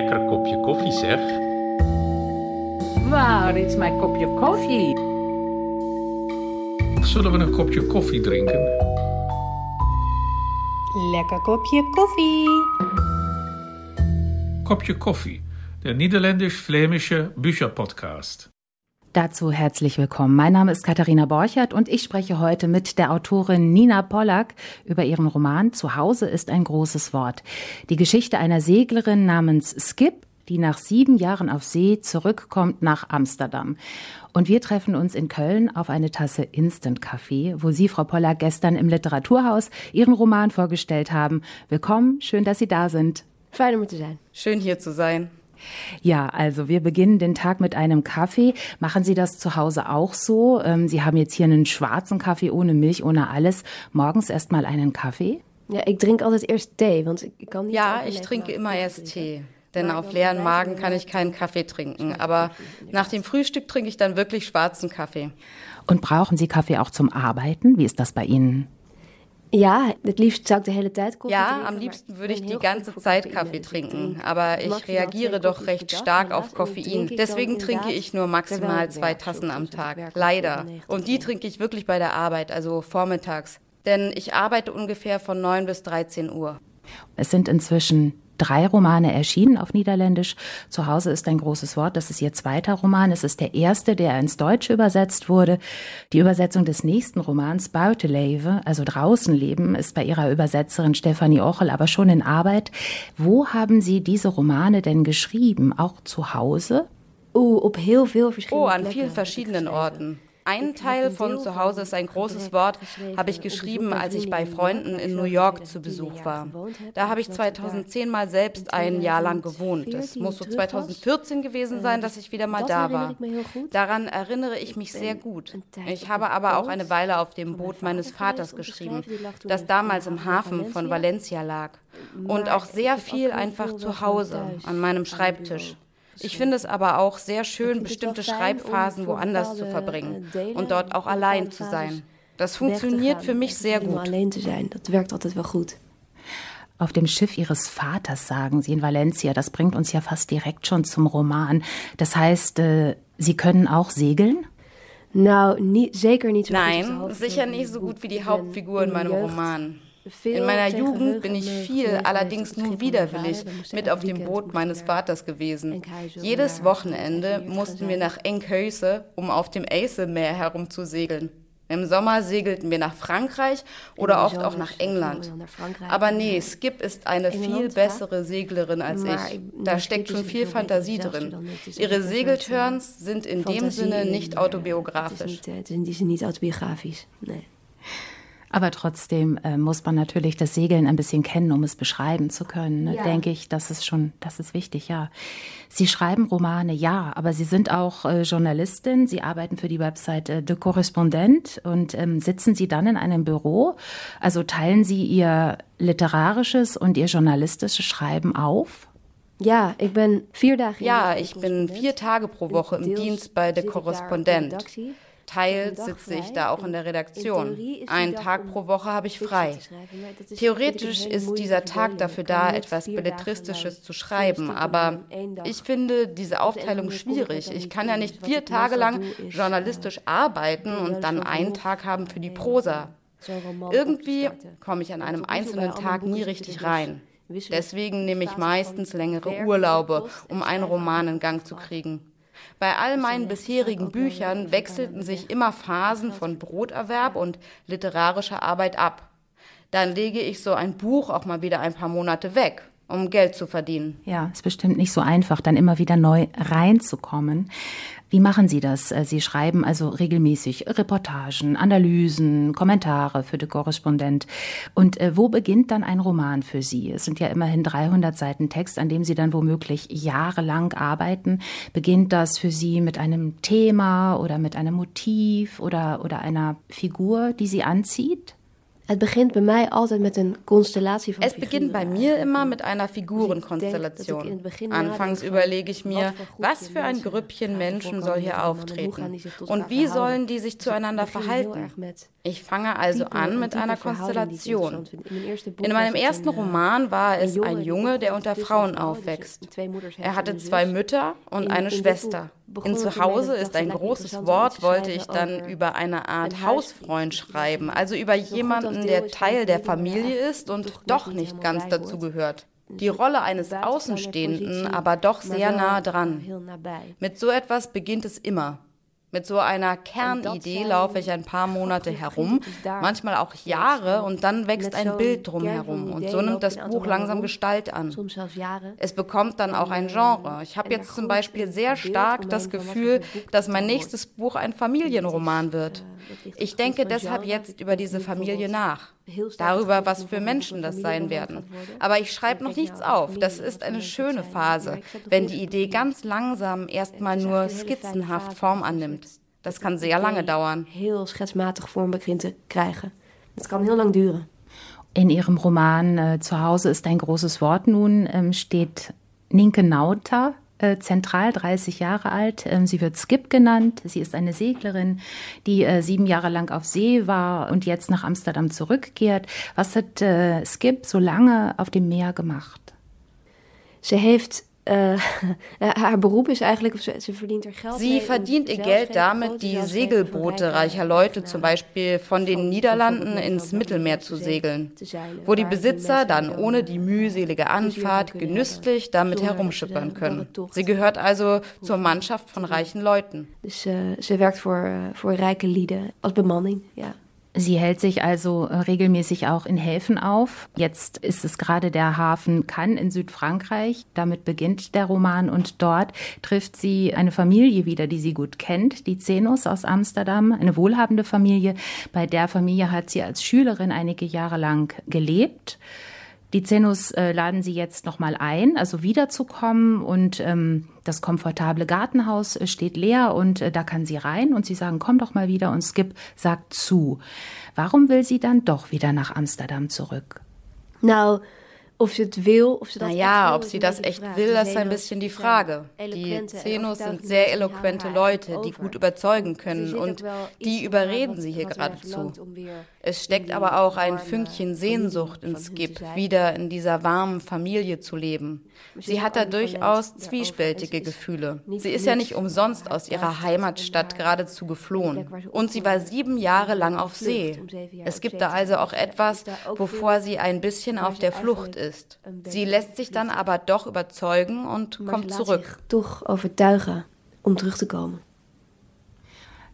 lekker kopje koffie, zeg. Waar is mijn kopje koffie? Zullen we een kopje koffie drinken? Lekker kopje koffie. Kopje koffie, der niederländisch-flämische Bücherpodcast. Dazu herzlich willkommen. Mein Name ist Katharina Borchert und ich spreche heute mit der Autorin Nina Pollack über ihren Roman Zuhause ist ein großes Wort. Die Geschichte einer Seglerin namens Skip, die nach sieben Jahren auf See zurückkommt nach Amsterdam. Und wir treffen uns in Köln auf eine Tasse Instant Kaffee, wo Sie, Frau Pollack, gestern im Literaturhaus Ihren Roman vorgestellt haben. Willkommen, schön, dass Sie da sind. Fein, um zu sein. Schön hier zu sein. Ja, also wir beginnen den Tag mit einem Kaffee. Machen Sie das zu Hause auch so? Ähm, Sie haben jetzt hier einen schwarzen Kaffee ohne Milch, ohne alles. Morgens erst mal einen Kaffee? Ja, ich trinke altijd erst Tee, want ik kan niet. Ja, ich trinke immer erst Tee. Denn auf leeren Magen kann ich keinen Kaffee trinken. Aber nach dem Frühstück trinke ich dann wirklich schwarzen Kaffee. Und brauchen Sie Kaffee auch zum Arbeiten? Wie ist das bei Ihnen? Ja, het liefst zou ik de hele tijd koffie Ja, am liebsten würde ich die ganze Zeit. Kaffee trinken. Aber ich reagiere doch recht stark auf Koffein. Deswegen trinke ich nur maximal zwei Tassen am Tag. Leider. Und die trinke ich wirklich bei der Arbeit, also vormittags. Denn ich arbeite ungefähr von 9 bis 13 Uhr. Es sind inzwischen drei Romane erschienen auf Niederländisch. Zu Hause ist ein großes Wort. Das ist Ihr zweiter Roman. Es ist der erste, der ins Deutsche übersetzt wurde. Die Übersetzung des nächsten Romans, Buitenleven, also draußen leben, ist bei Ihrer Übersetzerin Stefanie Ochel aber schon in Arbeit. Wo haben Sie diese Romane denn geschrieben? Auch zu Hause? Oeh, op heel veel verschillende Oh, an vielen verschiedenen. Orten. Ein Teil von zu Hause ist ein großes Wort, habe ich geschrieben, als ich bei Freunden in New York zu Besuch war. Da habe ich Dat ik daar 2010 mal selbst in ein Jahr lang gewohnt. 2014 Es muss so terug was. 2014 gewesen sein, dass ich wieder mal da war. Daran erinnere ich mich sehr gut. Ich habe aber auch eine Weile auf dem Boot meines Vaters geschrieben, das damals im Hafen von Valencia. Lag. Und auch sehr viel einfach zu Hause, an meinem Schreibtisch. Ich finde es aber auch sehr schön, bestimmte Schreibphasen woanders zu verbringen äh, Delen und dort auch allein zu sein. Das funktioniert für mich en sehr gut. alleen te zijn. Dat werkt altijd wel goed. Auf dem Schiff Ihres Vaters, sagen Sie in Valencia. Das bringt uns ja fast direkt schon zum Roman. Das heißt, äh, Sie können auch segeln? Nein, sicher nicht so gut wie die Hauptfigur in meinem Roman. In meiner Jugend bin ich viel, allerdings nur widerwillig, mit auf dem Boot meines Vaters gewesen. Jedes Wochenende mussten wir nach Enkhuizen, um auf dem Eiselmeer herumzusegeln. Im Sommer segelten wir nach Frankreich oder de oft auch nach England. Aber nee, Skip ist eine viel bessere Seglerin als ich. Da steckt schon viel Fantasie drin. Ihre Segelturns sind in dem Sinne in, nicht autobiografisch. Aber trotzdem äh, muss man natürlich das Segeln ein bisschen kennen, um es beschreiben zu können. Ne? Ja. Denke ich, das ist schon, das ist wichtig, ja. Sie schreiben Romane, ja, aber Sie sind auch äh, Journalistin. Sie arbeiten für die Webseite De Correspondent und ähm, sitzen Sie dann in einem Büro? Also teilen Sie Ihr literarisches und Ihr journalistisches Schreiben auf? Ja, ik ben vier in Ja, ich bin correspondent. vier Tage pro Woche im Dienst bei de Korrespondent. Teils sitze ich da auch in der Redaktion. Einen Tag pro Woche habe ich frei. Theoretisch ist dieser Tag dafür da, etwas Belletristisches zu schreiben, aber ich finde diese Aufteilung schwierig. Ich kann ja nicht vier Tage lang journalistisch arbeiten und dann einen Tag haben für die Prosa. Irgendwie komme ich an einem einzelnen Tag nie richtig rein. Deswegen nehme ich meistens längere Urlaube, um einen Roman in Gang zu kriegen. Bei all meinen bisherigen Büchern wechselten sich immer Phasen von Broterwerb und literarischer Arbeit ab. Dann lege ich so ein Buch auch mal wieder ein paar Monate weg, um Geld zu verdienen. Ja, ist bestimmt nicht so einfach, dann immer wieder neu reinzukommen. Wie machen Sie das? Äh, Sie schreiben also regelmäßig Reportagen, Analysen, Kommentare für den Korrespondent. Und äh, wo beginnt dann ein Roman für Sie? Es sind ja immerhin 300 Seiten Text, an dem Sie dann womöglich jahrelang arbeiten. Beginnt das für Sie mit einem Thema oder mit einem Motiv oder, oder einer Figur, die Sie anzieht? Het begint bij mij altijd met een constellatie van Es beginnt bei mir immer mit einer Figurenkonstellation. Anfangs überlege ich mir, was für ein Grüppchen Menschen soll hier auftreten und wie sollen die sich zueinander verhalten. Ich fange also an mit einer Konstellation. In meinem ersten Roman war es ein Junge, der unter Frauen aufwächst. Er hatte zwei Mütter und eine Schwester. In Zuhause ist ein großes Wort, wollte ich dann über eine Art Hausfreund schreiben, also über jemanden, der Teil der Familie ist und doch nicht ganz dazugehört. Die Rolle eines Außenstehenden, aber doch sehr nah dran. Mit so etwas beginnt es immer. Mit so einer Kernidee laufe ich ein paar Monate herum, manchmal auch Jahre, und dann wächst ein Bild drumherum. Und so nimmt das Buch langsam Gestalt an. Es bekommt dann auch ein Genre. Ich habe jetzt zum Beispiel sehr stark das Gefühl, dass mein nächstes Buch ein Familienroman wird. Ich denke deshalb jetzt über diese Familie nach darüber, was für Menschen das sein werden. Aber ich schreibe noch nichts auf. Das ist eine schöne Phase, wenn die Idee ganz langsam erstmal nur skizzenhaft Form annimmt. Das kann sehr lange dauern. Heel schetsmatig Form krijgen. Das kann heel lang duren. In Ihrem Roman äh, Zuhause ist ein großes Wort nun ähm, steht Ninke Nauta äh, zentral, 30 Jahre alt. Ähm, sie wird Skip genannt. Sie ist eine Seglerin, die äh, sieben Jahre lang auf See war und jetzt nach Amsterdam zurückkehrt. Was hat äh, Skip so lange auf dem Meer gemacht? Sie heeft äh, haar beroep is eigenlijk, of ze, verdient er geld Sie verdient ihr Geld damit, die Segelboote reicher Leute zum Beispiel von den Niederlanden ins Mittelmeer zu segeln, wo die Besitzer dann ohne die mühselige Anfahrt genüsslich damit herumschippern können. Sie gehört also zur Mannschaft von reichen Leuten. Dus uh, ze werkt voor, uh, voor rijke lieden als bemanning, ja. Sie hält sich also äh, regelmäßig auch in Häfen auf. Jetzt ist es gerade der Hafen Cannes in Südfrankreich. Damit beginnt der Roman und dort trifft sie eine Familie wieder, die sie gut kennt, die Zenus aus Amsterdam, eine wohlhabende Familie. Bei der Familie hat sie als Schülerin einige Jahre lang gelebt. Die Zenus äh, laden sie jetzt nochmal ein, also wiederzukommen und ähm, das komfortable Gartenhaus äh, steht leer und äh, da kann sie rein und sie sagen, komm doch mal wieder und Skip sagt zu. Warum will sie dann doch wieder nach Amsterdam zurück? Nou, Of ze het wil, of ze dat naja, ob sie das echt will, das ist ein bisschen die Frage. Die Zenos sind sehr eloquente Leute, die gut überzeugen können und die überreden sie hier geradezu. Es steckt aber auch ein Fünkchen Sehnsucht in Skip, wieder in dieser warmen Familie zu leben. Sie hat da durchaus zwiespältige Gefühle. Sie ist ja nicht umsonst aus ihrer Heimatstadt geradezu geflohen. Und sie war sieben Jahre lang auf See. Es gibt da also auch etwas, wovor sie ein bisschen auf der Flucht ist ist. Sie lässt sich dann aber doch überzeugen und kommt zurück. Doch overtuigen, um zurückzukommen.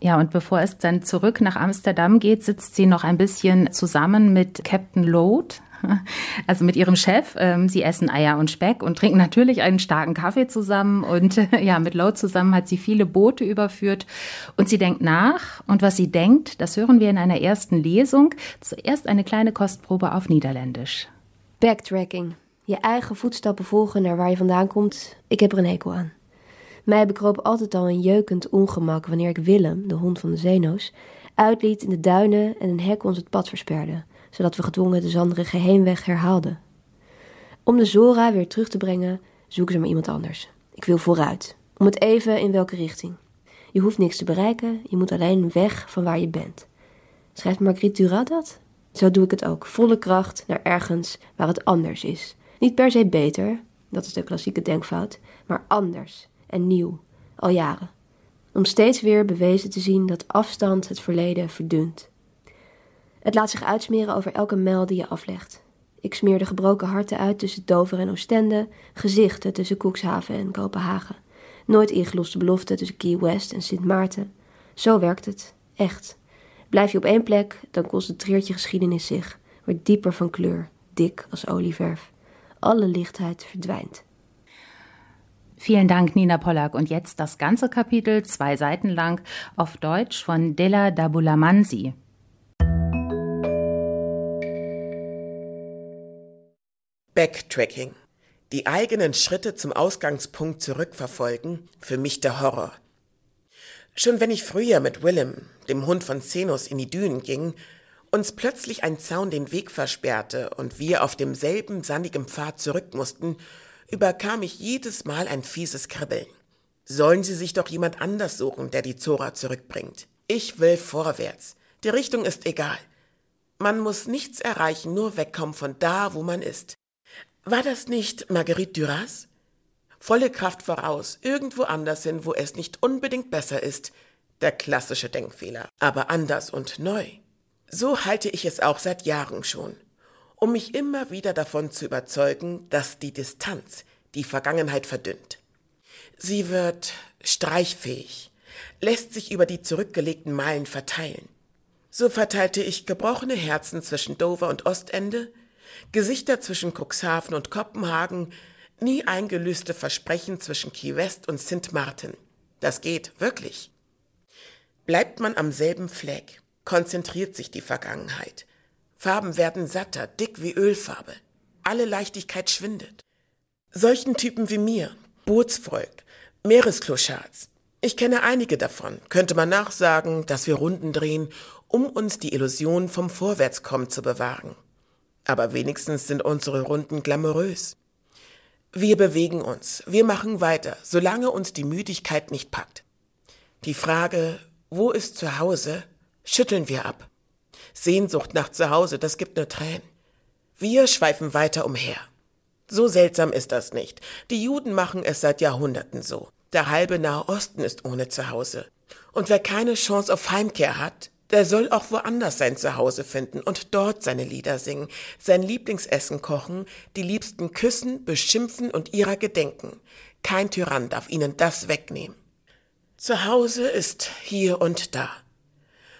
Ja, und bevor es dann zurück nach Amsterdam geht, sitzt sie noch ein bisschen zusammen mit Captain Load, also mit ihrem Chef. Ähm, sie essen Eier und Speck und trinken natürlich einen starken Kaffee zusammen. Und ja, mit Load zusammen hat sie viele Boote überführt. Und sie denkt nach. Und was sie denkt, das hören wir in einer ersten Lesung. Zuerst eine kleine Kostprobe auf Niederländisch. Backtracking. Je eigen voetstappen volgen naar waar je vandaan komt. Ik heb er een hekel aan. Mij bekroop altijd al een jeukend ongemak wanneer ik Willem, de hond van de Zeno's, uitliet in de duinen en een hek ons het pad versperde, zodat we gedwongen de zanderige heenweg herhaalden. Om de Zora weer terug te brengen, zoeken ze maar iemand anders. Ik wil vooruit. Om het even in welke richting. Je hoeft niks te bereiken, je moet alleen weg van waar je bent. Schrijft Marguerite Duras dat? Zo doe ik het ook, volle kracht naar ergens waar het anders is. Niet per se beter, dat is de klassieke denkfout, maar anders en nieuw, al jaren. Om steeds weer bewezen te zien dat afstand het verleden verdunt. Het laat zich uitsmeren over elke mijl die je aflegt. Ik smeer de gebroken harten uit tussen Dover en Oostende, gezichten tussen Koekshaven en Kopenhagen. Nooit ingeloste beloften tussen Key West en Sint Maarten. Zo werkt het, echt. Blijf je op één plek, dan concentreert je geschiedenis zich, wordt dieper van kleur, dik als olieverf. Alle Lichtheit verdwijnt. Vielen Dank, Nina Pollack. Und jetzt das ganze Kapitel, zwei Seiten lang, auf Deutsch von Della Dabulamansi. Backtracking. Die eigenen Schritte zum Ausgangspunkt zurückverfolgen, für mich der Horror. Schon wenn ich früher mit Willem, dem Hund von Zenos, in die Dünen ging uns plötzlich ein Zaun den Weg versperrte und wir auf demselben sandigen Pfad zurück mussten, überkam ich jedes Mal ein fieses Kribbeln. Sollen Sie sich doch jemand anders suchen, der die Zora zurückbringt. Ich will vorwärts. Die Richtung ist egal. Man muss nichts erreichen, nur wegkommen von da, wo man ist. War das nicht Marguerite Duras? Volle Kraft voraus, irgendwo anders hin, wo es nicht unbedingt besser ist. Der klassische Denkfehler, aber anders und neu. So halte ich es auch seit Jahren schon, um mich immer wieder davon zu überzeugen, dass die Distanz die Vergangenheit verdünnt. Sie wird streichfähig, lässt sich über die zurückgelegten Meilen verteilen. So verteilte ich gebrochene Herzen zwischen Dover und Ostende, Gesichter zwischen Cuxhaven und Kopenhagen, nie eingelöste Versprechen zwischen Key West und St. Martin. Das geht wirklich. Bleibt man am selben Fleck, konzentriert sich die Vergangenheit. Farben werden satter, dick wie Ölfarbe. Alle Leichtigkeit schwindet. Solchen Typen wie mir, Bootsvolk, Meeresklochards, ich kenne einige davon, könnte man nachsagen, dass wir Runden drehen, um uns die Illusion vom Vorwärtskommen zu bewahren. Aber wenigstens sind unsere Runden glamourös. Wir bewegen uns, wir machen weiter, solange uns die Müdigkeit nicht packt. Die Frage, wo ist zu Hause, schütteln wir ab. Sehnsucht nach zu Hause, das gibt nur Tränen. Wir schweifen weiter umher. So seltsam ist das nicht. Die Juden machen es seit Jahrhunderten so. Der halbe Nahe Osten ist ohne Zuhause. Und wer keine Chance auf Heimkehr hat, der soll auch woanders sein Zuhause finden und dort seine Lieder singen, sein Lieblingsessen kochen, die Liebsten küssen, beschimpfen und ihrer gedenken. Kein Tyrann darf ihnen das wegnehmen. Zuhause ist hier und da.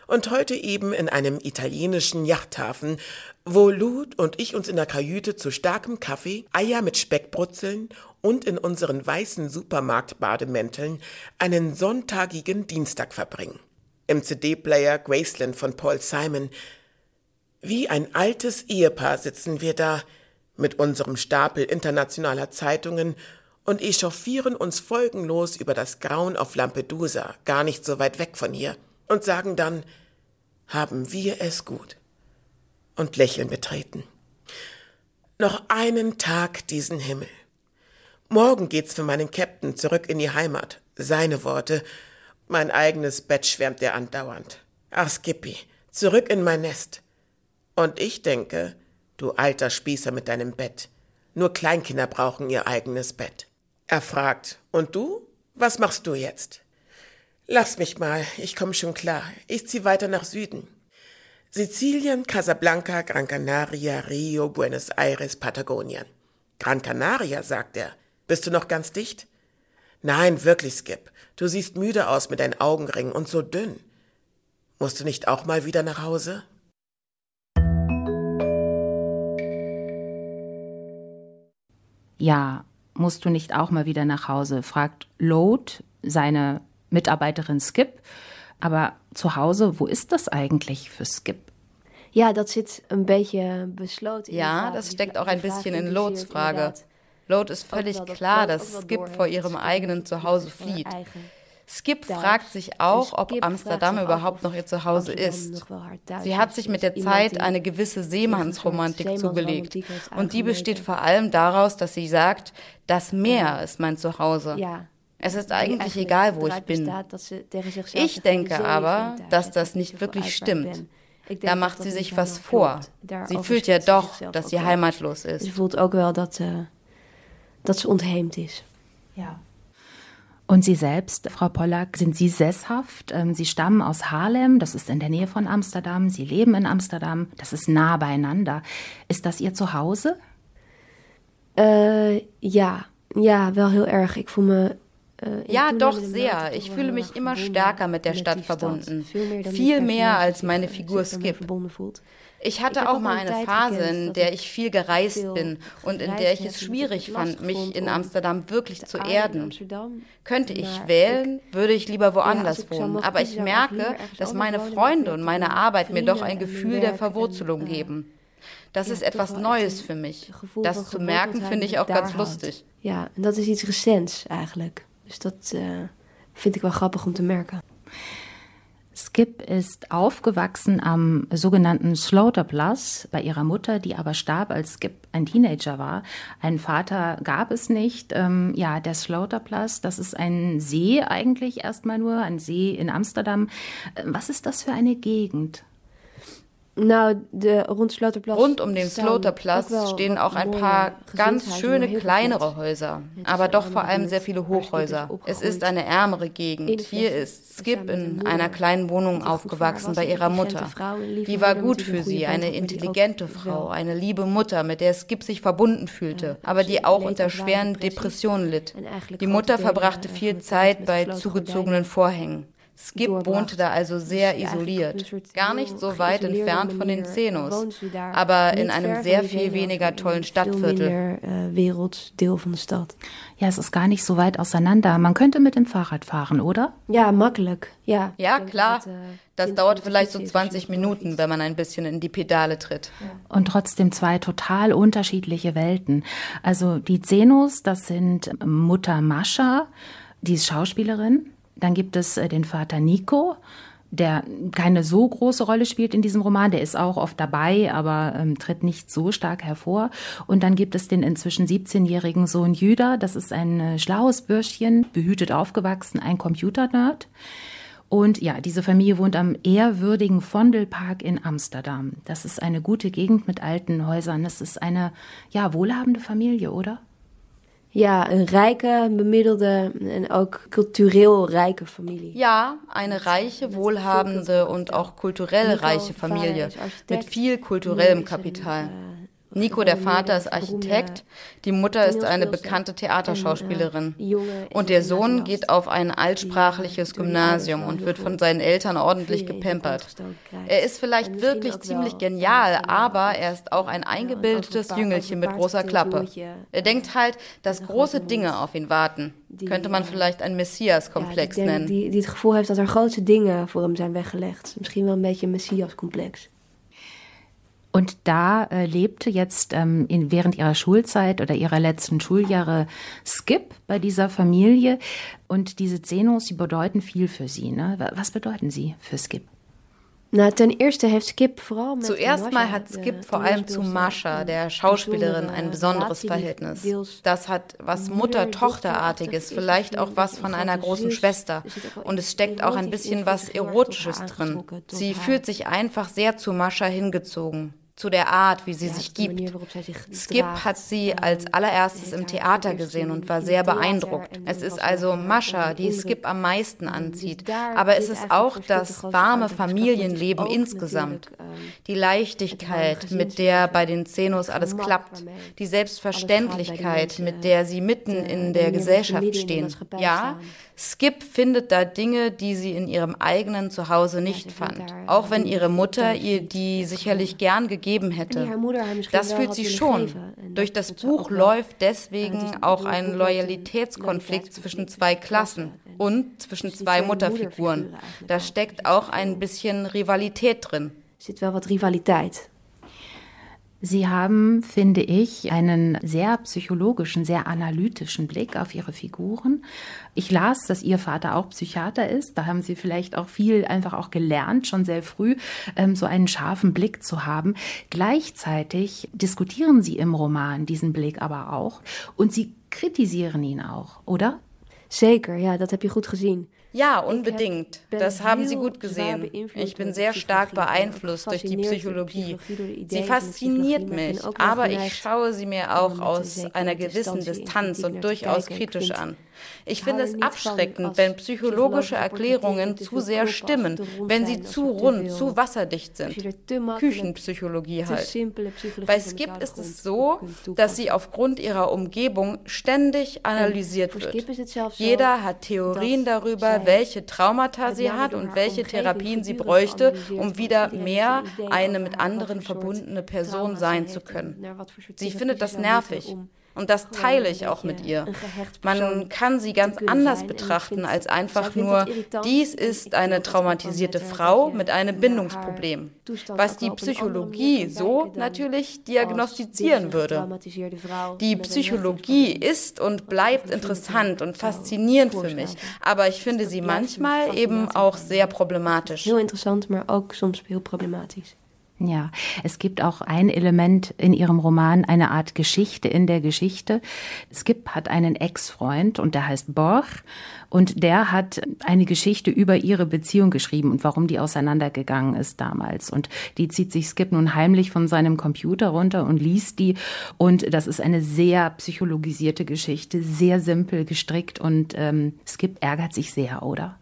Und heute eben in einem italienischen Yachthafen, wo Lud und ich uns in der Kajüte zu starkem Kaffee, Eier mit Speckbrutzeln und in unseren weißen Supermarktbademänteln einen sonntagigen Dienstag verbringen im CD-Player Graceland von Paul Simon. Wie ein altes Ehepaar sitzen wir da mit unserem Stapel internationaler Zeitungen und echauffieren uns folgenlos über das Grauen auf Lampedusa, gar nicht so weit weg von hier, und sagen dann, haben wir es gut. Und lächeln betreten. Noch einen Tag diesen Himmel. Morgen geht's für meinen Captain zurück in die Heimat. Seine Worte, mein eigenes Bett schwärmt er andauernd. Ach, Skippy, zurück in mein Nest. Und ich denke, du alter Spießer mit deinem Bett. Nur Kleinkinder brauchen ihr eigenes Bett. Er fragt, und du? Was machst du jetzt? Lass mich mal, ich komm schon klar. Ich zieh weiter nach Süden. Sizilien, Casablanca, Gran Canaria, Rio, Buenos Aires, Patagonien. Gran Canaria, sagt er. Bist du noch ganz dicht? Nein, wirklich, Skip. Du siehst müde aus mit deinen Augenringen und so dünn. Musst du nicht auch mal wieder nach Hause? Ja, musst du nicht auch mal wieder nach Hause? fragt Load seine Mitarbeiterin Skip. Aber zu Hause, wo ist das eigentlich für Skip? Ja, das zit ein bisschen besloten. Ja, das steckt auch ein bisschen in Loads Frage. Load ist völlig klar, dass Skip vor ihrem eigenen Zuhause flieht. Skip fragt sich auch, ob Amsterdam überhaupt noch ihr Zuhause ist. Sie hat sich mit der Zeit eine gewisse Seemannsromantik zugelegt. Und die besteht vor allem daraus, dass sie sagt, das Meer ist mein Zuhause. Es ist eigentlich egal, wo ich bin. Ich denke aber, dass das nicht wirklich stimmt. Da macht sie sich was vor. Sie fühlt ja doch, dass sie heimatlos ist. Sie fühlt auch wel, dass dass sie ontheemd ist. Ja. Und Sie selbst, Frau Pollack, sind Sie sesshaft? Ähm, sie stammen aus Haarlem, das ist in der Nähe von Amsterdam. Sie leben in Amsterdam, das ist nah beieinander. Ist das Ihr Zuhause? Äh, ja, ja, wel heel erg. Ik voel me äh, ja, doch sehr. Ich fühle mich immer stärker mit der Stadt verbunden. Viel mehr als meine Figur Skip. Ich hatte auch mal eine Phase, in der ich viel gereist bin und in der ich es schwierig fand, mich in Amsterdam wirklich zu erden. Könnte ich wählen, würde ich lieber woanders wohnen. Aber ich merke, dass meine Freunde und meine Arbeit mir doch ein Gefühl der Verwurzelung geben. Das ist etwas Neues für mich. Das zu merken, finde ich auch ganz lustig. Ja, und das ist iets recents eigenlijk. Dus dat uh, vind ik wel grappig om te merken. Skip ist aufgewachsen am sogenannten Slaughterplatz bei ihrer Mutter, die aber starb, als Skip ein Teenager war. Einen Vater gab es nicht. Ähm, ja, der Slaughterplatz, das ist ein See eigentlich erstmal nur, ein See in Amsterdam. Äh, was ist das für eine Gegend? Nou, de, rond, Sloterplatz rund um den Sloterplatz stehen auch ein paar ganz schöne kleinere Häuser, aber doch vor allem sehr viele Hochhäuser. Es ist eine ärmere Gegend. Hier ist Skip in einer kleinen Wohnung aufgewachsen bei ihrer Mutter. Die war gut für sie, eine intelligente Frau, eine liebe Mutter, mit der Skip sich verbunden fühlte, aber die auch unter schweren Depressionen litt. Die Mutter verbrachte viel Zeit bei zugezogenen Vorhängen. Skip wohnte da also sehr isoliert, gar nicht so weit entfernt von den Zenos, aber in einem sehr viel weniger tollen Stadtviertel. Äh, ja, es ist gar nicht so weit auseinander. Man könnte mit dem Fahrrad fahren, oder? Ja, makkelijk. Ja, ja klar. Äh, das dauert vielleicht so 20 Minuten, wenn man ein bisschen in die Pedale tritt. Und trotzdem zwei total unterschiedliche Welten. Also die Zenos, das sind Mutter Mascha, die ist Schauspielerin dann gibt es äh, den Vater Nico, der keine so große Rolle spielt in diesem Roman. Der ist auch oft dabei, aber ähm, tritt nicht so stark hervor. Und dann gibt es den inzwischen 17-jährigen Sohn Jüder. Das ist ein äh, schlaues Bürschchen, behütet aufgewachsen, ein Computernerd. Und ja, diese Familie wohnt am ehrwürdigen Vondelpark in Amsterdam. Das ist eine gute Gegend mit alten Häusern. Das ist eine, ja, wohlhabende Familie, oder? Ja, een rijke, bemiddelde en ook cultureel rijke Familie. Ja, eine reiche, wohlhabende und auch kulturell reiche Familie mit viel kulturellem Kapital. Nico, der Vater, ist Architekt, die Mutter ist eine bekannte Theaterschauspielerin. Und der Sohn geht auf ein altsprachliches Gymnasium und wird von seinen Eltern ordentlich gepempert. Er ist vielleicht wirklich ziemlich genial, aber er ist auch ein eingebildetes Jüngelchen mit großer Klappe. Er denkt halt, dass große Dinge auf ihn warten. Könnte man vielleicht ein Messias-Komplex nennen. Die, die het gevoel heeft dat er grote dingen voor hem zijn weggelegd. Misschien wel een beetje een Messias-complex. Und da äh, lebte jetzt ähm, in, während ihrer Schulzeit oder ihrer letzten Schuljahre Skip bei dieser Familie. Und diese Zenos, die bedeuten viel für sie. Ne? Was bedeuten sie für Skip? Na, ten eerste heeft Skip vooral met Zuerst mal hat Skip vor allem zu Mascha, der Schauspielerin, ein besonderes Verhältnis. Das hat was Mutter-Tochter-artiges, vielleicht auch was von einer großen Schwester. Und es steckt auch ein bisschen was Erotisches drin. Sie fühlt sich einfach sehr zu Mascha hingezogen zu der Art, wie sie sich gibt. Skip hat sie ähm, als allererstes im Theater gesehen und war sehr beeindruckt. Es ist also Mascha, die Skip am meisten anzieht. Aber es ist auch das warme Familienleben insgesamt. Ähm, die Leichtigkeit, mit der bei den Zenos alles klappt. Die Selbstverständlichkeit, mit der sie mitten in der Gesellschaft stehen. Ja, Skip findet da Dinge, die sie in ihrem eigenen Zuhause nicht fand, auch wenn ihre Mutter ihr die sicherlich gern gegeben hätte. Das fühlt sie schon. Durch das Buch läuft deswegen auch ein Loyalitätskonflikt zwischen zwei Klassen und zwischen zwei Mutterfiguren. Da steckt auch ein bisschen Rivalität drin. Zit wel wat rivaliteit. Sie haben, finde ich, einen sehr psychologischen, sehr analytischen Blick auf Ihre Figuren. Ich las, dass Ihr Vater auch Psychiater ist. Da haben Sie vielleicht auch viel einfach auch gelernt, schon sehr früh, ähm, so einen scharfen Blick zu haben. Gleichzeitig diskutieren Sie im Roman diesen Blick aber auch und Sie kritisieren ihn auch, oder? Zeker, ja, dat heb je goed gezien. Ja, unbedingt. Das haben Sie gut gesehen. Ich bin sehr stark beeinflusst durch die Psychologie. Sie fasziniert mich, aber ich schaue sie mir auch aus einer gewissen Distanz und durchaus kritisch an. Ich finde es abschreckend, wenn psychologische Erklärungen zu sehr stimmen, wenn sie zu rund, zu wasserdicht sind. Küchenpsychologie halt. Bei Skip ist es so, dass sie aufgrund ihrer Umgebung ständig analysiert wird. Jeder hat Theorien darüber, welche Traumata sie hat und welche Therapien sie bräuchte, um wieder mehr eine mit anderen verbundene Person sein zu können. Sie findet das nervig. Und das teile ich auch mit ihr. Man kann sie ganz anders betrachten als einfach nur, dies ist eine traumatisierte Frau mit einem Bindungsproblem, was die Psychologie so natürlich diagnostizieren würde. Die Psychologie ist und bleibt interessant und faszinierend für mich, aber ich finde sie manchmal eben auch sehr problematisch. Heel interessant, maar ook soms heel problematisch. Ja, es gibt auch ein Element in ihrem Roman, eine Art Geschichte in der Geschichte. Skip hat einen Ex-Freund und der heißt Borch und der hat eine Geschichte über ihre Beziehung geschrieben und warum die auseinandergegangen ist damals. Und die zieht sich Skip nun heimlich von seinem Computer runter und liest die. Und das ist eine sehr psychologisierte Geschichte, sehr simpel gestrickt und ähm, Skip ärgert sich sehr, oder?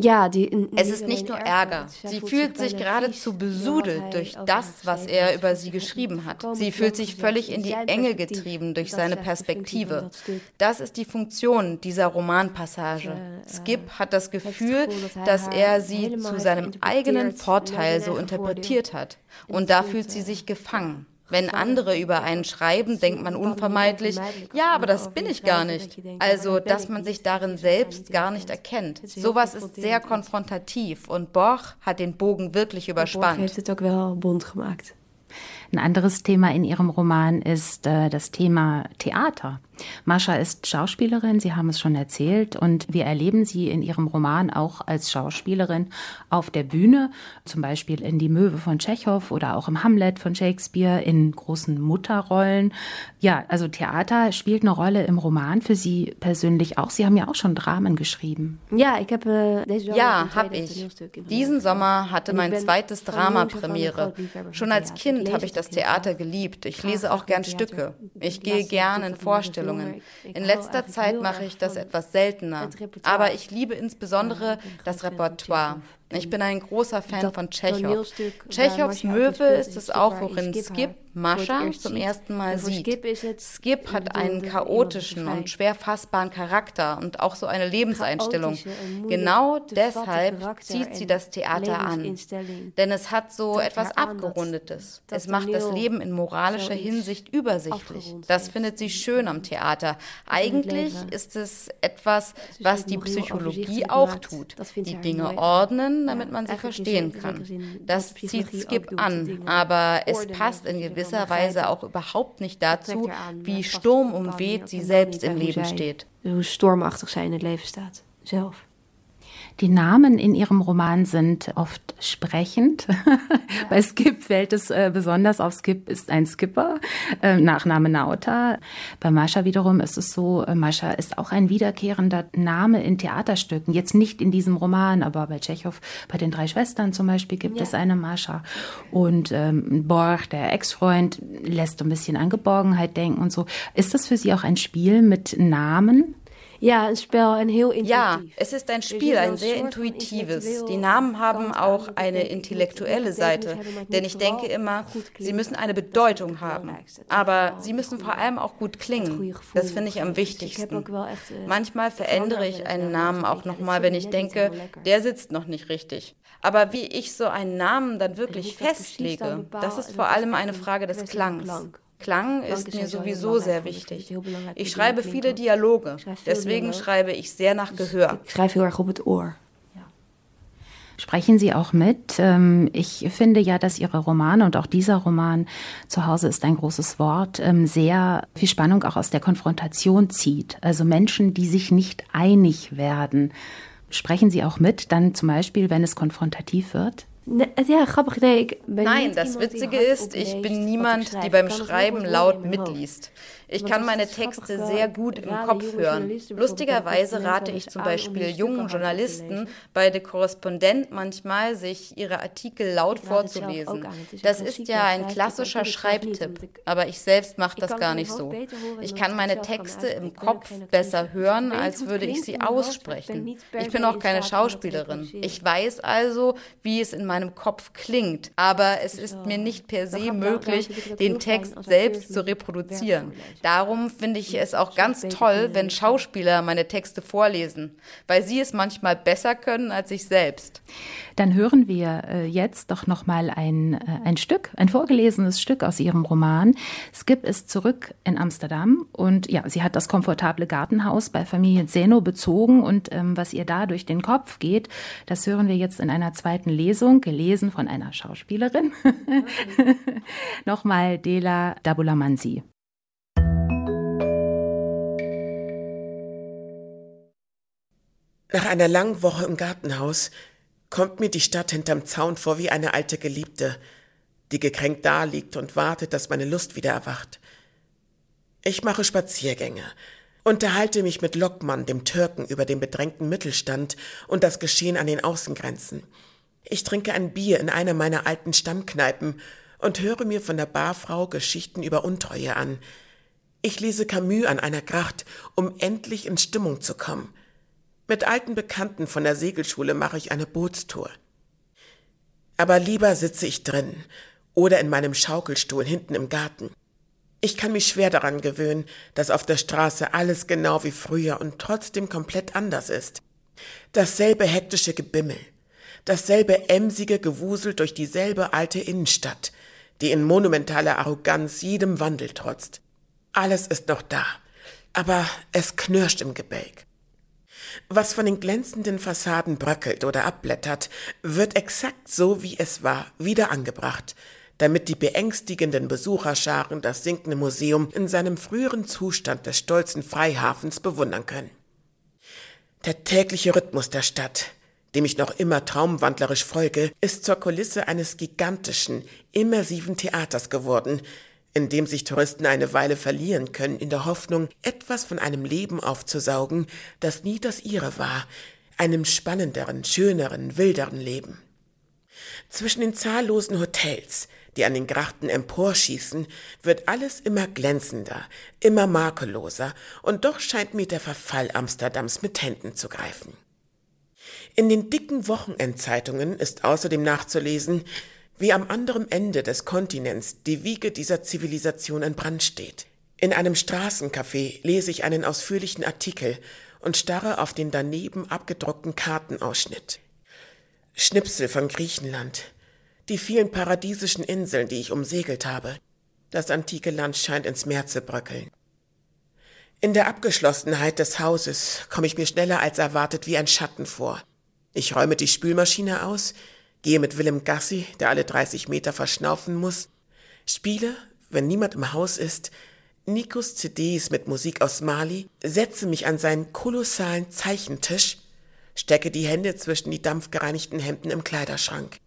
Ja, die, es ist nicht nur Ärger. Sie fühlt sich geradezu besudelt durch das, was er über sie geschrieben hat. Sie fühlt sich völlig in die Enge getrieben durch seine Perspektive. Das ist die Funktion dieser Romanpassage. Skip hat das Gefühl, dass er sie zu seinem eigenen Vorteil so interpretiert hat. Und da fühlt sie sich gefangen. Wenn andere über einen schreiben, denkt man unvermeidlich, ja, aber das bin ich gar nicht. Also, dass man sich darin selbst gar nicht erkennt. Sowas ist sehr konfrontativ und Borch hat den Bogen wirklich überspannt. Ein anderes Thema in Ihrem Roman ist äh, das Thema Theater. Mascha ist Schauspielerin, Sie haben es schon erzählt, und wir erleben sie in ihrem Roman auch als Schauspielerin auf der Bühne, zum Beispiel in Die Möwe von Tschechow oder auch im Hamlet von Shakespeare in großen Mutterrollen. Ja, also Theater spielt eine Rolle im Roman für Sie persönlich auch. Sie haben ja auch schon Dramen geschrieben. Ja, ich habe äh, Ja, habe ich. Diesen Sommer hatte mein zweites Drama Premiere. Schon als Kind habe ich das Theater geliebt. Ich lese auch gern Stücke. Ich gehe gern in Vorstellungen. In letzter Zeit mache ich das etwas seltener. Aber ich liebe insbesondere das Repertoire. Ich bin ein großer Fan von Tschechow. Tschechows Möwe ist es auch, worin Skip Mascha zum ersten Mal sieht. Skip hat einen chaotischen und schwer fassbaren Charakter und auch so eine Lebenseinstellung. Genau deshalb zieht sie das Theater an. Denn es hat so etwas Abgerundetes. Es macht das Leben in moralischer Hinsicht übersichtlich. Das findet sie schön am Theater. Eigentlich ist es etwas, was die Psychologie auch tut. Die Dinge ordnen, damit man sie verstehen kann. Das zieht Skip an, aber es passt in gewisser gewisser Weise auch überhaupt nicht dazu, wie sturmumweht sie selbst im Leben steht. Hoe stormachtig zij in het leven staat, zelf. Die Namen in ihrem Roman sind oft sprechend. Ja. Bei Skip fällt es äh, besonders auf. Skip ist ein Skipper, äh, Nachname Nauta. Bei Mascha wiederum ist es so, äh, Mascha ist auch ein wiederkehrender Name in Theaterstücken. Jetzt nicht in diesem Roman, aber bei Tschechow, bei den drei Schwestern zum Beispiel, gibt ja. es eine Mascha. Und ähm, Borch, der Ex-Freund, lässt ein bisschen an Geborgenheit denken und so. Ist das für Sie auch ein Spiel mit Namen? Ja, ein Spiel, ein heel intuitiv. Ja, es ist ein Spiel, ein sehr intuitives. Die Namen haben auch eine intellektuelle Seite, denn ich denke immer, sie müssen eine Bedeutung haben. Aber sie müssen vor allem auch gut klingen. Das finde ich am wichtigsten. Manchmal verändere ich einen Namen auch nochmal, wenn ich denke, der sitzt noch nicht richtig. Aber wie ich so einen Namen dann wirklich festlege, das ist vor allem eine Frage des Klangs. Klang ist mir sowieso sehr wichtig. Ich schreibe viele Dialoge, deswegen schreibe ich sehr nach Gehör. Ich schreibe heel erg op het Ohr. Sprechen Sie auch mit? Ähm, ich finde ja, dass Ihre Romane und auch dieser Roman Zuhause ist ein großes Wort, ähm, sehr viel Spannung auch aus der Konfrontation zieht. Also Menschen, die sich nicht einig werden. Sprechen Sie auch mit, dann zum Beispiel, wenn es konfrontativ wird? Ben Nein, das Witzige ist, ich bin niemand, die beim Schreiben laut mitliest. Ich kann meine Texte sehr gut im Kopf hören. Lustigerweise rate ich zum Beispiel jungen Journalisten bei The Correspondent manchmal, sich ihre Artikel laut vorzulesen. Das ist ja ein klassischer Schreibtipp, aber ich selbst mache das gar nicht so. Ich kann meine Texte im Kopf besser hören, als würde ich sie aussprechen. Ich bin auch keine Schauspielerin. Ich weiß also, wie es in meinem Kopf klingt, aber es ist mir nicht per se möglich, den Text selbst zu reproduzieren. Darum finde ich es auch ganz toll, wenn Schauspieler meine Texte vorlesen, weil sie es manchmal besser können als ich selbst. Dann hören wir äh, jetzt doch noch mal ein, äh, ein Stück, ein vorgelesenes Stück aus ihrem Roman. Skip ist zurück in Amsterdam und ja, sie hat das komfortable Gartenhaus bei Familie Zeno bezogen und ähm, was ihr da durch den Kopf geht, das hören wir jetzt in einer zweiten Lesung, gelesen von einer Schauspielerin. Nochmal Dela Dabulamansi. Nach einer langen Woche im Gartenhaus kommt mir die Stadt hinterm Zaun vor wie eine alte Geliebte, die gekränkt daliegt und wartet, dass meine Lust wieder erwacht. Ich mache Spaziergänge, unterhalte mich mit Lockmann, dem Türken, über den bedrängten Mittelstand und das Geschehen an den Außengrenzen. Ich trinke ein Bier in einer meiner alten Stammkneipen und höre mir von der Barfrau Geschichten über Untreue an. Ich lese Camus an einer Gracht, um endlich in Stimmung zu kommen. Mit alten Bekannten von der Segelschule mache ich eine Bootstour. Aber lieber sitze ich drin oder in meinem Schaukelstuhl hinten im Garten. Ich kann mich schwer daran gewöhnen, dass auf der Straße alles genau wie früher und trotzdem komplett anders ist. Dasselbe hektische Gebimmel, dasselbe emsige Gewusel durch dieselbe alte Innenstadt, die in monumentaler Arroganz jedem Wandel trotzt. Alles ist noch da, aber es knirscht im Gebälk. Was von den glänzenden Fassaden bröckelt oder abblättert, wird exakt so, wie es war, wieder angebracht, damit die beängstigenden Besucherscharen das sinkende Museum in seinem früheren Zustand des stolzen Freihafens bewundern können. Der tägliche Rhythmus der Stadt, dem ich noch immer traumwandlerisch folge, ist zur Kulisse eines gigantischen, immersiven Theaters geworden, in dem sich Touristen eine Weile verlieren können, in der Hoffnung, etwas von einem Leben aufzusaugen, das nie das ihre war, einem spannenderen, schöneren, wilderen Leben. Zwischen den zahllosen Hotels, die an den Grachten emporschießen, wird alles immer glänzender, immer makelloser, und doch scheint mir der Verfall Amsterdams mit Händen zu greifen. In den dicken Wochenendzeitungen ist außerdem nachzulesen, wie am anderen Ende des Kontinents die Wiege dieser Zivilisation in Brand steht. In einem Straßencafé lese ich einen ausführlichen Artikel und starre auf den daneben abgedruckten Kartenausschnitt. Schnipsel von Griechenland, die vielen paradiesischen Inseln, die ich umsegelt habe. Das antike Land scheint ins Meer zu bröckeln. In der Abgeschlossenheit des Hauses komme ich mir schneller als erwartet wie ein Schatten vor. Ich räume die Spülmaschine aus, gehe mit Willem Gassi, der alle 30 Meter verschnaufen muss, spiele, wenn niemand im Haus ist, Nikos CDs mit Musik aus Mali, setze mich an seinen kolossalen Zeichentisch, stecke die Hände zwischen die dampfgereinigten Hemden im Kleiderschrank.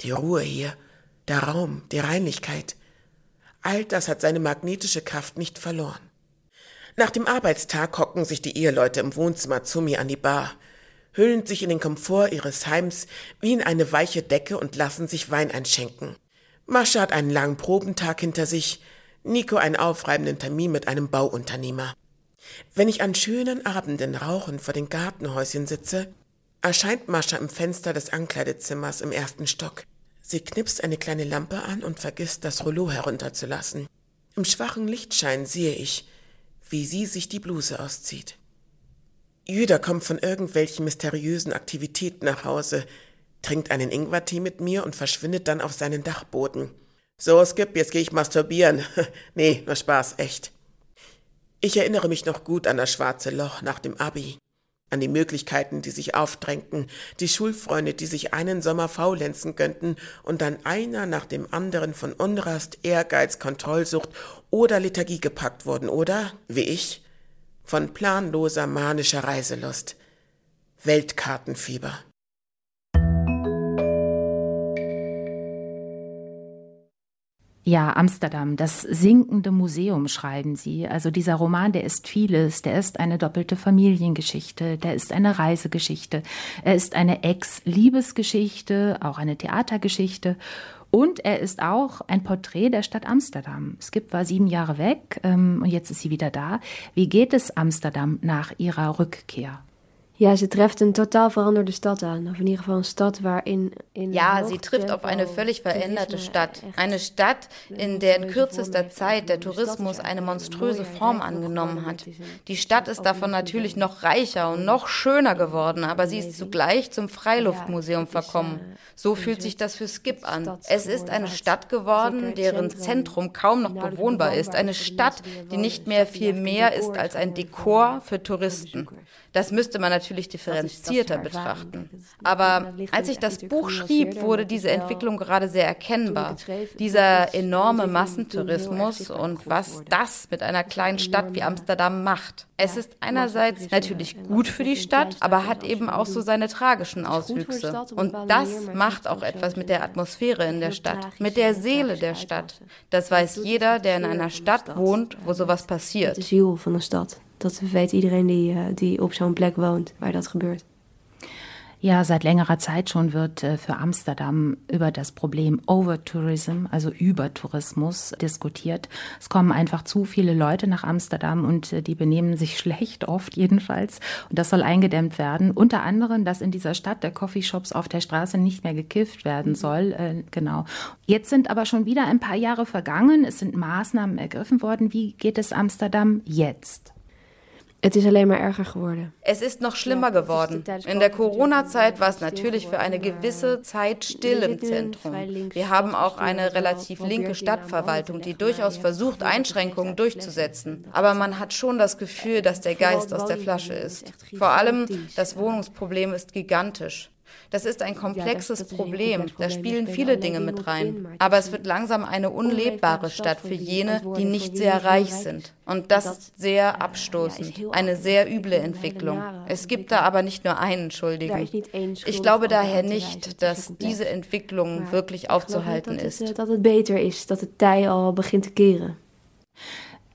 Die Ruhe hier, der Raum, die Reinlichkeit, all das hat seine magnetische Kraft nicht verloren. Nach dem Arbeitstag hocken sich die Eheleute im Wohnzimmer zu mir an die Bar, hüllen sich in den Komfort ihres Heims wie in eine weiche Decke und lassen sich Wein einschenken. Mascha hat einen langen Probentag hinter sich, Nico einen aufreibenden Termin mit einem Bauunternehmer. Wenn ich an schönen Abenden rauchend vor den Gartenhäuschen sitze, erscheint Mascha im Fenster des Ankleidezimmers im ersten Stock. Sie knipst eine kleine Lampe an und vergisst, das Rollo herunterzulassen. Im schwachen Lichtschein sehe ich, wie sie sich die Bluse auszieht. Jüder kommt von irgendwelchen mysteriösen Aktivitäten nach Hause, trinkt einen Ingwertee mit mir und verschwindet dann auf seinen Dachboden. So, Skip, jetzt gehe ich masturbieren. nee, nur Spaß, echt. Ich erinnere mich noch gut an das schwarze Loch nach dem Abi, an die Möglichkeiten, die sich aufdrängten, die Schulfreunde, die sich einen Sommer faulenzen gönnten und dann einer nach dem anderen von Unrast, Ehrgeiz, Kontrollsucht oder Liturgie gepackt wurden oder, wie ich, von planloser manischer Reiselust. Weltkartenfieber. Ja, Amsterdam, das sinkende Museum, schreiben Sie. Also dieser Roman, der ist vieles. Der ist eine doppelte Familiengeschichte, der ist eine Reisegeschichte, er ist eine Ex-Liebesgeschichte, auch eine Theatergeschichte. Und er ist auch ein Porträt der Stadt Amsterdam. Skip war sieben Jahre weg ähm, und jetzt ist sie wieder da. Wie geht es Amsterdam nach ihrer Rückkehr? Ja, ze treft een totaal veranderde Stadt an, of in ieder Fall eine Stadt, waarin in Ja, sie trifft auf eine völlig veränderte Stadt. Eine Stadt, in der in kürzester Zeit der Tourismus eine monströse Form angenommen hat. Die Stadt ist davon natürlich noch reicher und noch schöner geworden, aber sie ist zugleich zum Freiluftmuseum verkommen. So fühlt sich das für Skip an. Es ist eine Stadt geworden, deren Zentrum kaum noch bewohnbar ist. Eine Stadt, die nicht mehr viel mehr ist als ein Dekor für Touristen. Das müsste man natürlich differenzierter betrachten. Aber als ich das Buch schrieb, wurde diese Entwicklung gerade sehr erkennbar. Dieser enorme Massentourismus und was das mit einer kleinen Stadt wie Amsterdam macht. Es ist einerseits natürlich gut für die Stadt, aber hat eben auch so seine tragischen Auswüchse. Und das macht auch etwas mit der Atmosphäre in der Stadt, mit der Seele der Stadt. Das weiß jeder, der in einer Stadt wohnt, wo sowas passiert. Dat weet iedereen die, eh, die op zo'n plek woont waar dat gebeurt. Ja, seit längerer Zeit schon wird äh, für Amsterdam über das Problem Overtourism, also Übertourismus, diskutiert. Es kommen einfach zu viele Leute nach Amsterdam und äh, die benehmen sich schlecht, oft jedenfalls. Und das soll eingedämmt werden. Unter anderem, dass in dieser Stadt der Coffeeshops auf der Straße nicht mehr gekifft werden soll. Äh, genau. Jetzt sind aber schon wieder ein paar Jahre vergangen. Es sind Maßnahmen ergriffen worden. Wie geht es Amsterdam jetzt? Es ist alleen maar erger geworden. Es ist noch schlimmer geworden. In der Corona-Zeit war es natürlich für eine gewisse Zeit still im Zentrum. Wir haben auch eine relativ linke Stadtverwaltung, die durchaus versucht, Einschränkungen durchzusetzen. Aber man hat schon das Gefühl, dass der Geist aus der Flasche ist. Vor allem das Wohnungsproblem ist gigantisch. Das ist ein komplexes Problem. Da spielen viele Dinge mit rein. Aber es wird langsam eine unlebbare Stadt für jene, die nicht sehr reich sind. Und das ist sehr abstoßend. Eine sehr üble Entwicklung. Es gibt da aber nicht nur einen Schuldigen. Ich glaube daher nicht, dass diese Entwicklung wirklich aufzuhalten ist. Dass es besser ist, dass der Tij al begint zu kehren.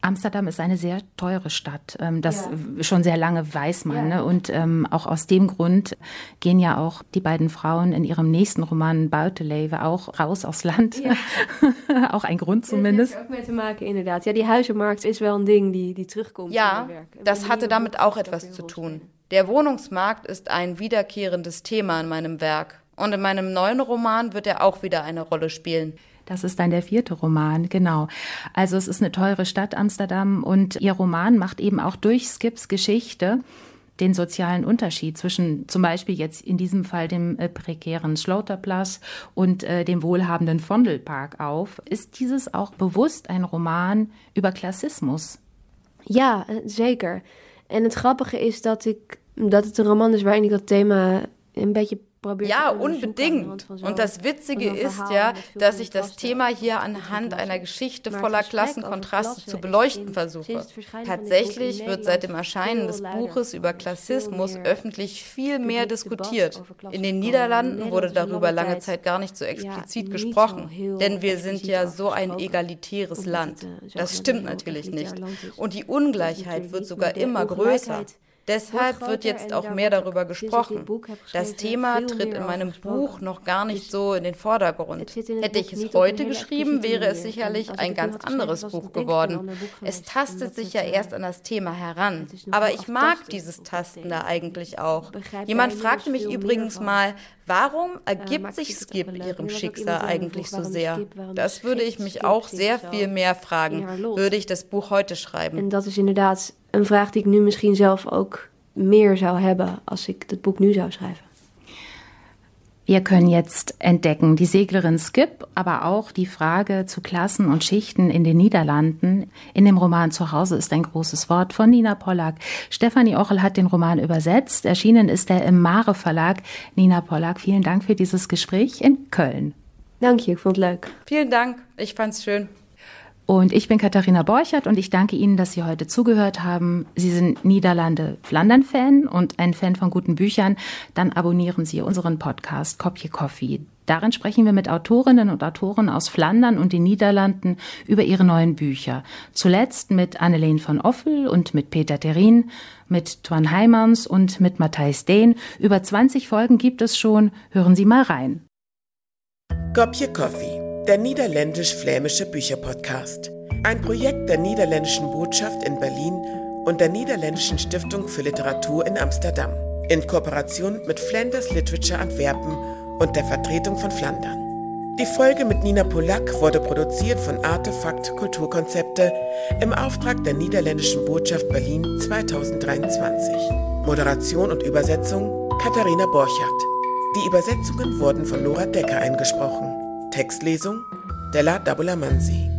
Amsterdam ist eine sehr teure Stadt. Ähm, das ja. schon sehr lange weiß man. Ja. Ne? Und ähm, auch aus dem Grund gehen ja auch die beiden Frauen in ihrem nächsten Roman Buitenleven auch raus aufs Land. Ja. auch ein Grund zumindest. Ja, das hat auch mit zu maken, inderdaad. Ja, die Huizenmarkt ist wel ein Ding, die, die zurückkommt. Ja, das hatte damit auch etwas zu tun. Der Wohnungsmarkt ist ein wiederkehrendes Thema in meinem Werk. Und in meinem neuen Roman wird er auch wieder eine Rolle spielen. Das ist dann der vierte Roman, genau. Also es ist eine teure Stadt Amsterdam und ihr Roman macht eben auch durch Skips Geschichte den sozialen Unterschied zwischen zum Beispiel jetzt in diesem Fall dem äh, prekären Slaughterplatz und äh, dem wohlhabenden Vondelpark auf. Ist dieses auch bewusst ein Roman über Klassismus? Ja, äh, zeker. En het grappige is dat ik dat het een roman is waarin ik dat thema een beetje ja, unbedingt. Und das Witzige ist ja, dass ich das Thema hier anhand einer Geschichte voller Klassenkontraste zu beleuchten versuche. Tatsächlich wird seit dem Erscheinen des Buches über Klassismus öffentlich viel mehr diskutiert. In den Niederlanden wurde darüber lange Zeit gar nicht so explizit gesprochen, denn wir sind ja so ein egalitäres Land. Das stimmt natürlich nicht. Und die Ungleichheit wird sogar immer größer. Deshalb wird jetzt auch mehr darüber gesprochen. Das Thema tritt in meinem Buch noch gar nicht so in den Vordergrund. Hätte ich es heute geschrieben, wäre es sicherlich ein ganz anderes Buch geworden. Es tastet sich ja erst an das Thema heran. Aber ich mag dieses Tasten da eigentlich auch. Jemand fragte mich übrigens mal, warum ergibt sich Skip ihrem Schicksal eigentlich so sehr? Das würde ich mich auch sehr viel mehr fragen, würde ich das Buch heute schreiben. Und das ist inderdaad een vraag die ik nu misschien zelf ook meer zou hebben als ik het Buch nu zou schreiben. Wir können jetzt entdecken die Seglerin Skip, aber auch die Frage zu Klassen und Schichten in den Niederlanden. In dem Roman Zuhause ist ein großes Wort von Nina Pollack. Stefanie Ochel hat den Roman übersetzt. Erschienen ist er im Mare Verlag. Nina Pollack, vielen Dank für dieses Gespräch in Köln. Danke, ich fand's leuk. Vielen Dank, ich fand's schön. Und ich bin Katharina Borchert und ich danke Ihnen, dass Sie heute zugehört haben. Sie sind Niederlande-Flandern-Fan und ein Fan von guten Büchern. Dann abonnieren Sie unseren Podcast Kopje Coffee. Darin sprechen wir mit Autorinnen und Autoren aus Flandern und den Niederlanden über ihre neuen Bücher. Zuletzt mit Anneleen von Offel und mit Peter Terin, mit Tuan Heimans und mit Matthijs Dehn. Über 20 Folgen gibt es schon. Hören Sie mal rein. Kopje Coffee der niederländisch-flämische Bücherpodcast. Ein Projekt der niederländischen Botschaft in Berlin und der Niederländischen Stiftung für Literatur in Amsterdam. in Kooperation mit Flanders Literature Antwerpen und der Vertretung von Flandern. Die Folge mit Nina Polak wurde produziert von Artefakt Kulturkonzepte im Auftrag der Niederländischen Botschaft Berlin 2023. Moderation und Übersetzung Katharina Borchardt. Die Übersetzungen wurden von Nora Decker eingesprochen. Textlesung Della Dabulamansi.